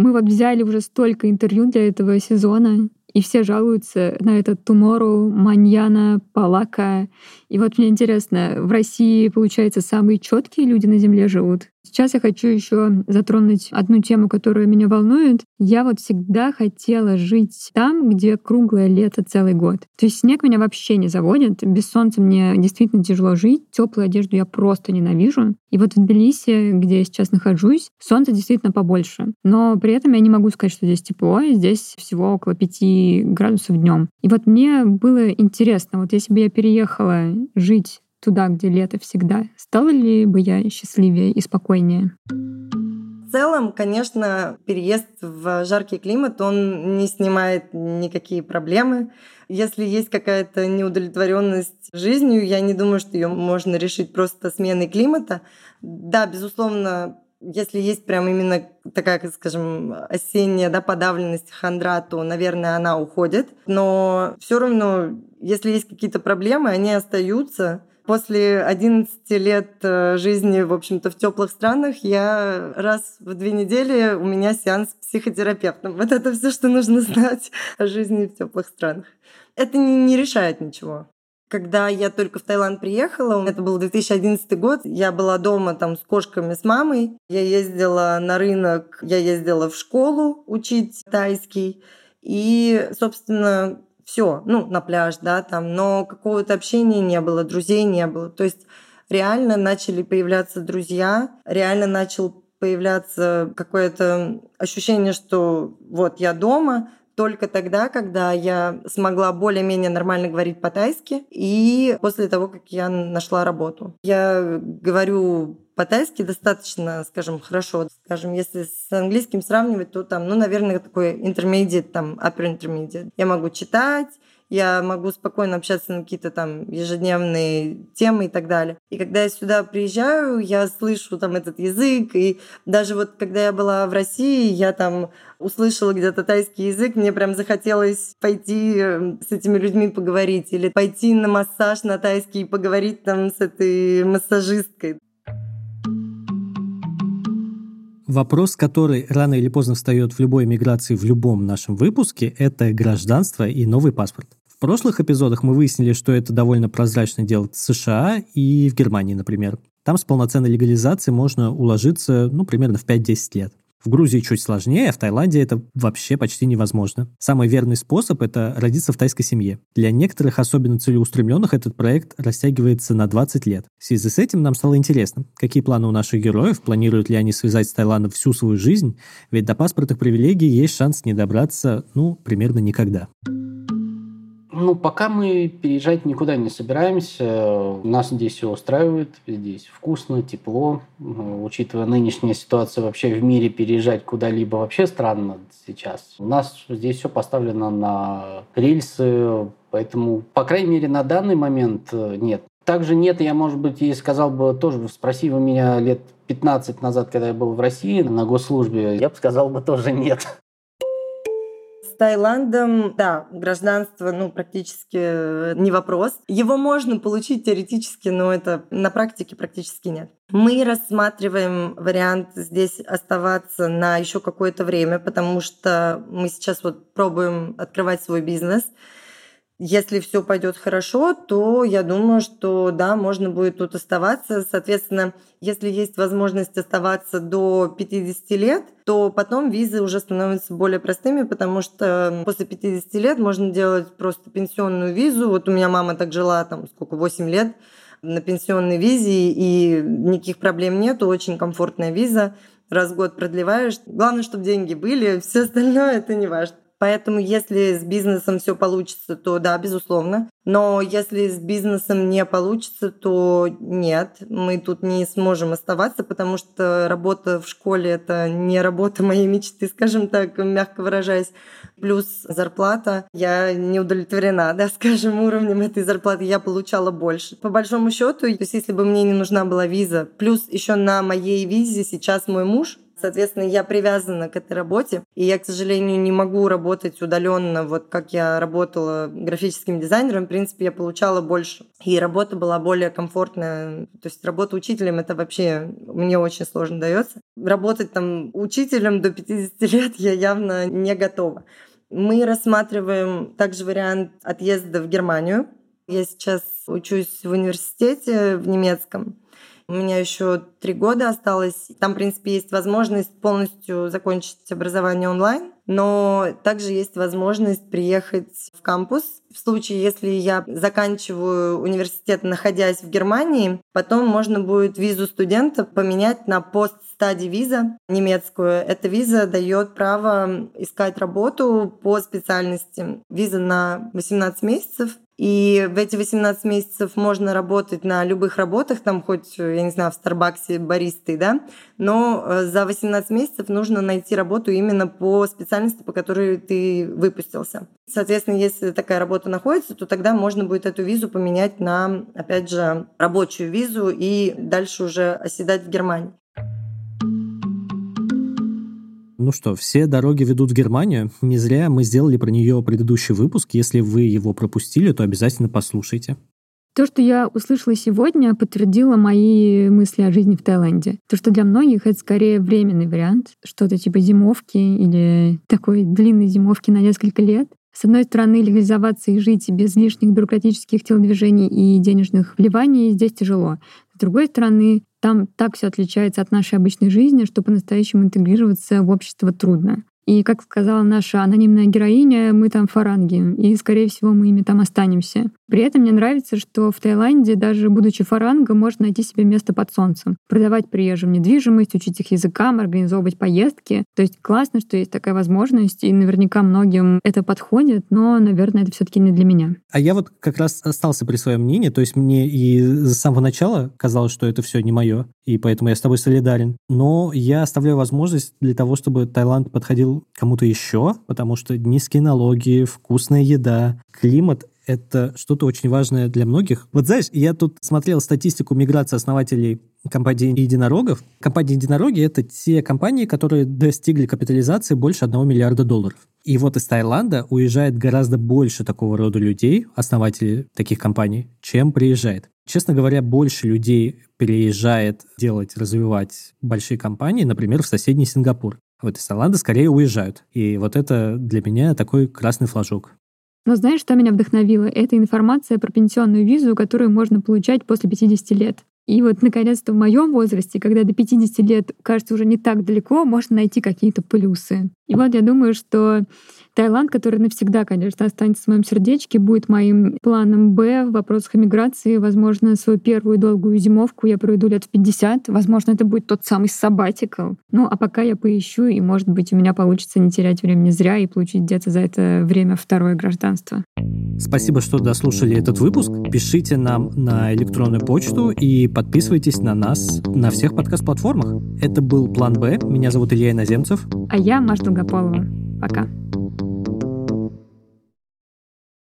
Мы вот взяли уже столько интервью для этого сезона, и все жалуются на этот тумору, маньяна, палака. И вот мне интересно, в России, получается, самые четкие люди на Земле живут? Сейчас я хочу еще затронуть одну тему, которая меня волнует. Я вот всегда хотела жить там, где круглое лето целый год. То есть снег меня вообще не заводит. Без солнца мне действительно тяжело жить. Теплую одежду я просто ненавижу. И вот в Тбилиси, где я сейчас нахожусь, солнца действительно побольше. Но при этом я не могу сказать, что здесь тепло. Здесь всего около 5 градусов днем. И вот мне было интересно, вот если бы я переехала жить туда, где лето всегда, стала ли бы я счастливее и спокойнее? В целом, конечно, переезд в жаркий климат, он не снимает никакие проблемы. Если есть какая-то неудовлетворенность жизнью, я не думаю, что ее можно решить просто сменой климата. Да, безусловно, если есть прям именно такая, скажем, осенняя да, подавленность хандра, то, наверное, она уходит. Но все равно, если есть какие-то проблемы, они остаются. После 11 лет э, жизни, в общем-то, в теплых странах, я раз в две недели у меня сеанс с психотерапевтом. Вот это все, что нужно знать о жизни в теплых странах. Это не, решает ничего. Когда я только в Таиланд приехала, это был 2011 год, я была дома там с кошками, с мамой. Я ездила на рынок, я ездила в школу учить тайский. И, собственно, все, ну, на пляж, да, там, но какого-то общения не было, друзей не было. То есть реально начали появляться друзья, реально начал появляться какое-то ощущение, что вот я дома, только тогда, когда я смогла более-менее нормально говорить по-тайски и после того, как я нашла работу. Я говорю по-тайски достаточно, скажем, хорошо. Скажем, если с английским сравнивать, то там, ну, наверное, такой intermediate, там, upper intermediate. Я могу читать, я могу спокойно общаться на какие-то там ежедневные темы и так далее. И когда я сюда приезжаю, я слышу там этот язык, и даже вот когда я была в России, я там услышала где-то тайский язык, мне прям захотелось пойти э, с этими людьми поговорить или пойти на массаж на тайский и поговорить там с этой массажисткой. Вопрос, который рано или поздно встает в любой миграции в любом нашем выпуске, это гражданство и новый паспорт. В прошлых эпизодах мы выяснили, что это довольно прозрачно делать в США и в Германии, например. Там с полноценной легализацией можно уложиться, ну, примерно в 5-10 лет. В Грузии чуть сложнее, а в Таиланде это вообще почти невозможно. Самый верный способ – это родиться в тайской семье. Для некоторых, особенно целеустремленных, этот проект растягивается на 20 лет. В связи с этим нам стало интересно, какие планы у наших героев, планируют ли они связать с Таиландом всю свою жизнь, ведь до паспортных привилегий есть шанс не добраться, ну, примерно никогда. Ну, пока мы переезжать никуда не собираемся. Нас здесь все устраивает. Здесь вкусно, тепло. Учитывая нынешнюю ситуацию вообще в мире, переезжать куда-либо вообще странно сейчас. У нас здесь все поставлено на рельсы, поэтому, по крайней мере, на данный момент э, нет. Также нет, я, может быть, и сказал бы тоже, спроси вы меня лет 15 назад, когда я был в России на госслужбе, я бы сказал бы тоже нет. Таиландом, да, гражданство, ну, практически э, не вопрос. Его можно получить теоретически, но это на практике практически нет. Мы рассматриваем вариант здесь оставаться на еще какое-то время, потому что мы сейчас вот пробуем открывать свой бизнес. Если все пойдет хорошо, то я думаю, что да, можно будет тут оставаться. Соответственно, если есть возможность оставаться до 50 лет, то потом визы уже становятся более простыми, потому что после 50 лет можно делать просто пенсионную визу. Вот у меня мама так жила там сколько, 8 лет на пенсионной визе, и никаких проблем нету, очень комфортная виза раз в год продлеваешь. Главное, чтобы деньги были, все остальное это не важно. Поэтому если с бизнесом все получится, то да, безусловно. Но если с бизнесом не получится, то нет, мы тут не сможем оставаться, потому что работа в школе это не работа моей мечты, скажем так, мягко выражаясь. Плюс зарплата. Я не удовлетворена, да, скажем, уровнем этой зарплаты. Я получала больше. По большому счету, то есть если бы мне не нужна была виза, плюс еще на моей визе сейчас мой муж Соответственно, я привязана к этой работе, и я, к сожалению, не могу работать удаленно, вот как я работала графическим дизайнером. В принципе, я получала больше, и работа была более комфортная. То есть работа учителем это вообще мне очень сложно дается. Работать там учителем до 50 лет я явно не готова. Мы рассматриваем также вариант отъезда в Германию. Я сейчас учусь в университете в немецком. У меня еще три года осталось. Там, в принципе, есть возможность полностью закончить образование онлайн, но также есть возможность приехать в кампус. В случае, если я заканчиваю университет, находясь в Германии, потом можно будет визу студента поменять на пост стадии виза немецкую. Эта виза дает право искать работу по специальности. Виза на 18 месяцев. И в эти 18 месяцев можно работать на любых работах, там хоть, я не знаю, в Старбаксе баристой, да, но э, за 18 месяцев нужно найти работу именно по специальности, по которой ты выпустился. Соответственно, если такая работа находится, то тогда можно будет эту визу поменять на, опять же, рабочую визу и дальше уже оседать в Германии. Ну что, все дороги ведут в Германию. Не зря мы сделали про нее предыдущий выпуск. Если вы его пропустили, то обязательно послушайте. То, что я услышала сегодня, подтвердило мои мысли о жизни в Таиланде. То, что для многих это скорее временный вариант, что-то типа зимовки или такой длинной зимовки на несколько лет. С одной стороны, легализоваться и жить без лишних бюрократических телодвижений и денежных вливаний здесь тяжело. С другой стороны, там так все отличается от нашей обычной жизни, что по-настоящему интегрироваться в общество трудно. И, как сказала наша анонимная героиня, мы там фаранги, и, скорее всего, мы ими там останемся. При этом мне нравится, что в Таиланде, даже будучи фарангом, можно найти себе место под солнцем, продавать приезжим недвижимость, учить их языкам, организовывать поездки. То есть классно, что есть такая возможность, и наверняка многим это подходит, но, наверное, это все таки не для меня. А я вот как раз остался при своем мнении, то есть мне и с самого начала казалось, что это все не мое, и поэтому я с тобой солидарен. Но я оставляю возможность для того, чтобы Таиланд подходил кому-то еще, потому что низкие налоги, вкусная еда, климат — это что-то очень важное для многих. Вот знаешь, я тут смотрел статистику миграции основателей компании единорогов. Компании единороги — это те компании, которые достигли капитализации больше 1 миллиарда долларов. И вот из Таиланда уезжает гораздо больше такого рода людей, основателей таких компаний, чем приезжает. Честно говоря, больше людей переезжает делать, развивать большие компании, например, в соседний Сингапур. Вот из Таиланда скорее уезжают. И вот это для меня такой красный флажок. Но знаешь, что меня вдохновило? Это информация про пенсионную визу, которую можно получать после 50 лет. И вот, наконец-то, в моем возрасте, когда до 50 лет кажется уже не так далеко, можно найти какие-то плюсы. И вот я думаю, что Таиланд, который навсегда, конечно, останется в моем сердечке, будет моим планом Б в вопросах миграции. Возможно, свою первую долгую зимовку я проведу лет в 50. Возможно, это будет тот самый сабатикл. Ну, а пока я поищу, и, может быть, у меня получится не терять времени зря и получить где-то за это время второе гражданство. Спасибо, что дослушали этот выпуск. Пишите нам на электронную почту и подписывайтесь на нас на всех подкаст-платформах. Это был «План Б». Меня зовут Илья Иноземцев. А я Маша Долгополова. Пока.